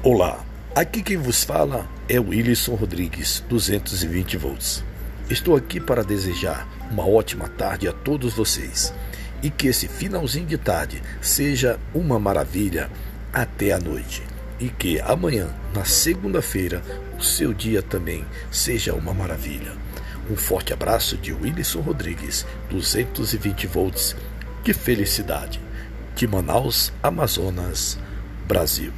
Olá, aqui quem vos fala é Wilson Rodrigues, 220 volts. Estou aqui para desejar uma ótima tarde a todos vocês e que esse finalzinho de tarde seja uma maravilha até a noite e que amanhã, na segunda-feira, o seu dia também seja uma maravilha. Um forte abraço de Wilson Rodrigues, 220 volts. Que felicidade! De Manaus, Amazonas, Brasil.